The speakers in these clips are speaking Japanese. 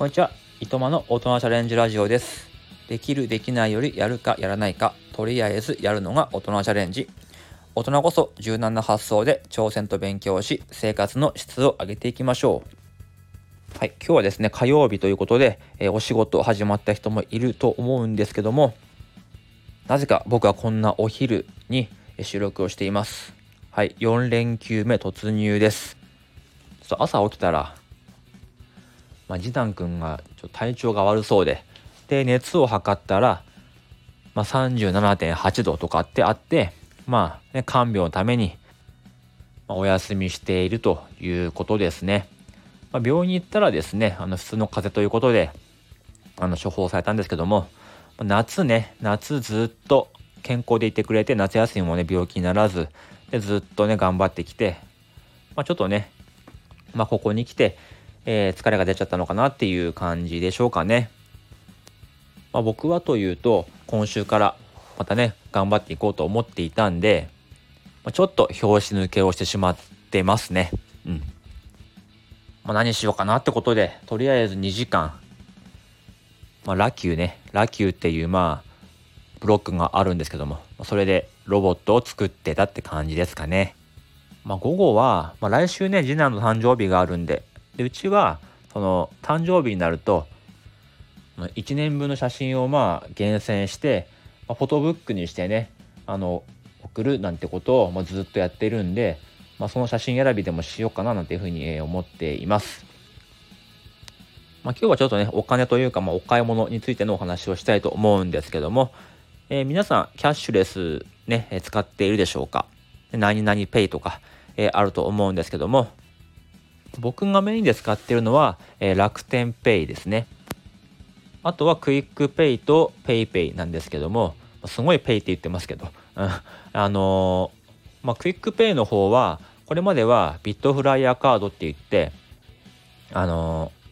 こんにちは。いとまの大人チャレンジラジオです。できる、できないよりやるかやらないか、とりあえずやるのが大人チャレンジ。大人こそ柔軟な発想で挑戦と勉強し、生活の質を上げていきましょう。はい、今日はですね、火曜日ということで、えーお仕事始まった人もいると思うんですけども、なぜか僕はこんなお昼に収録をしています。はい、4連休目突入です。朝起きたら、まあ、次男くんがちょっと体調が悪そうで、で、熱を測ったら、まあ、37.8度とかってあって、まあ、ね、看病のために、ま、お休みしているということですね。まあ、病院に行ったらですね、あの、普通の風邪ということで、あの、処方されたんですけども、夏ね、夏ずっと健康でいてくれて、夏休みもね、病気にならず、で、ずっとね、頑張ってきて、まあ、ちょっとね、まあ、ここに来て、えー疲れが出ちゃったのかなっていう感じでしょうかね。まあ、僕はというと今週からまたね頑張っていこうと思っていたんで、まあ、ちょっと拍子抜けをしてしまってますね。うん。まあ、何しようかなってことでとりあえず2時間、まあ、ラキューねラキューっていうまあブロックがあるんですけどもそれでロボットを作ってたって感じですかね。まあ、午後は、まあ、来週ね次男の誕生日があるんででうちはその誕生日になると1年分の写真をまあ厳選して、ま、フォトブックにしてねあの送るなんてことをまあずっとやってるんで、まあ、その写真選びでもしようかななんていうふうに思っています。まあ、今日はちょっとねお金というか、まあ、お買い物についてのお話をしたいと思うんですけども、えー皆さんキャッシュレスね使っているでしょうか？何々ペイとか、えーあると思うんですけども僕がメインで使ってるのは、えー楽天ペイですね。あとは QUICPay と PayPay なんですけどもすごいペイって言ってますけど、あのーまあ、 QUICPay の方はこれまでは bitFlyer カードって言ってあのー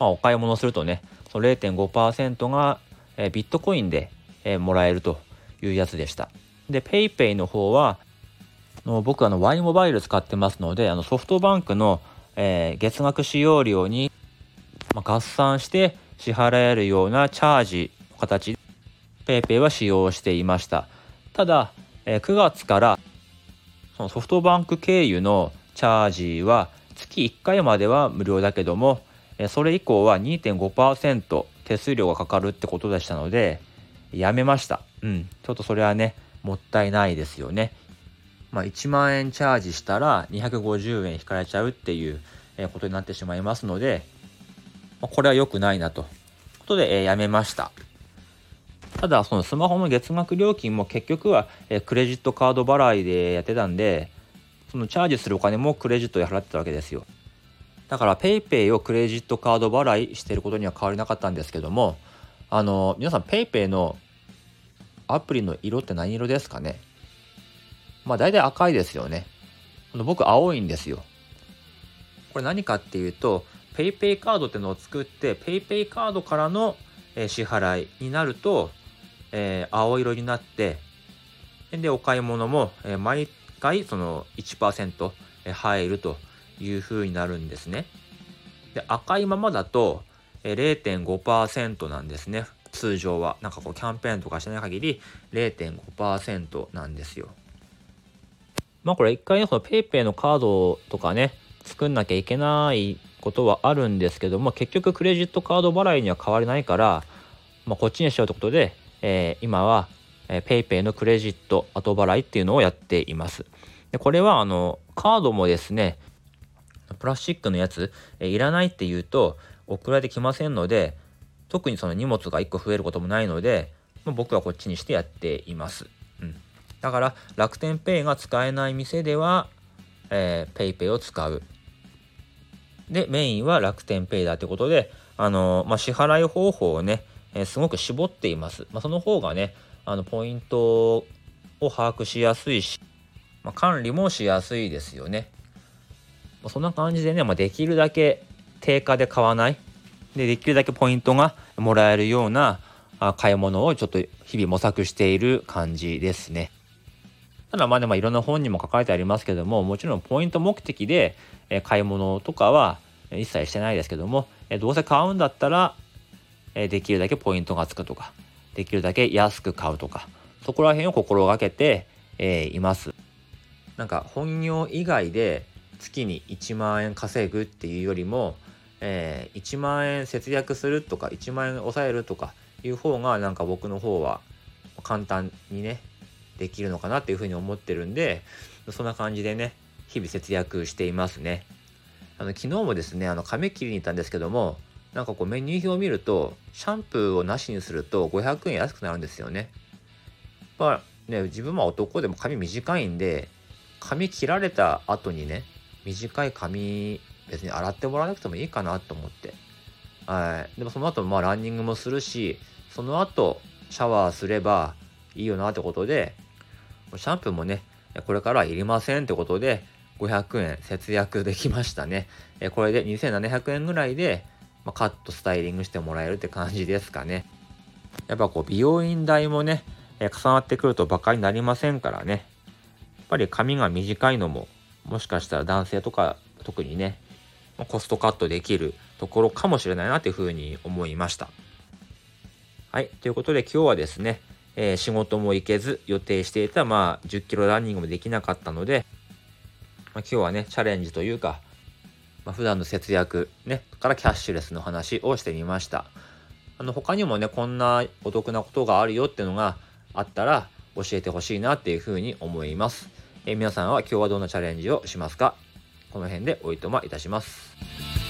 まあ、お買い物するとねその0.5%が、えービットコインで、えーもらえるというやつでした。でペイペイの方はの僕あの Y モバイル使ってますのであのソフトバンクの、えー月額使用料に、まあ、合算して支払えるようなチャージの形で PayPay は使用していました。ただ、えー9月からそのソフトバンク経由のチャージは月1回までは無料だけどもえーそれ以降は2.5%手数料がかかるってことでしたのでやめました。うん。ちょっとそれはねもったいないですよね。まあ、1万円チャージしたら250円引かれちゃうっていうことになってしまいますので、まあこれは良くないなと。ことで、えやめました。ただ、そのスマホの月額料金も結局は、えクレジットカード払いでやってたんで、そのチャージするお金もクレジットで払ってたわけですよ。だから PayPay をクレジットカード払いしてることには変わりなかったんですけども、あの、皆さん PayPay のアプリの色って何色ですかね？まあ大体赤いですよね。あの僕青いんですよ。これ何かっていうと PayPay カードってのを作って PayPay カードからの、支払いになると、えー青色になってでお買い物も、え毎回その1%入るという風になるんですね。で赤いままだと、え0.5%なんですね通常はなんかこうキャンペーンとかしない限り0.5%なんですよ。まあこれ一回ねその PayPay のカードとかね作んなきゃいけないことはあるんですけども結局クレジットカード払いには変わりないから、まあ、こっちにしようということで、えー今は、えー、PayPay のクレジット後払いっていうのをやっています。でこれはあのカードもですねプラスチックのやつ、えーいらないっていうと送られてきませんので特にその荷物が1個増えることもないので、まあ僕はこっちにしてやっています。うん、だから楽天ペイが使えない店では、えー、PayPay を使う。で、メインは楽天ペイだということで、あのまあ、支払い方法をね、えーすごく絞っています。まあ、その方がね、あのポイントを把握しやすいし、まあ、管理もしやすいですよね。まそんな感じでね、ま、できるだけ定価で買わない。で、できるだけポイントがもらえるような買い物をちょっと日々模索している感じですね。ただまあでもいろんな本にも書かれてありますけどももちろんポイント目的で買い物とかは一切してないですけどもどうせ買うんだったら、できるだけポイントがつくとかできるだけ安く買うとかそこら辺を心がけて、います。なんか本業以外で月に1万円稼ぐっていうよりも、えー、1万円節約するとか1万円抑えるとかいう方がなんか僕の方は簡単にねできるのかなっていうふうに思ってるんでそんな感じでね日々節約していますね。あの昨日もですねあの髪切りに行ったんですけどもなんかこうメニュー表を見るとシャンプーをなしにすると500円安くなるんですよね。まあね自分は男でも髪短いんで髪切られた後にね短い髪別に洗ってもらわなくてもいいかなと思って。はい。でもその後まあランニングもするしその後シャワーすればいいよなってことでシャンプーもねこれからはいりませんってことで500円節約できましたねえこれで2700円ぐらいでまカットスタイリングしてもらえるって感じですかねやっぱこう美容院代もねえ重なってくるとバカになりませんからねやっぱり髪が短いのももしかしたら男性とか特にねコストカットできるところかもしれないなというふうに思いました。はい。ということで今日はですね、えー、仕事も行けず予定していたまあ10キロランニングもできなかったので、まあ、今日はね、チャレンジというか、まあ、普段の節約ね、からキャッシュレスの話をしてみました。あの他にもね、こんなお得なことがあるよっていうのがあったら教えてほしいなっていうふうに思います。えー、皆さんは今日はどんなチャレンジをしますか？この辺でおいとまいたします。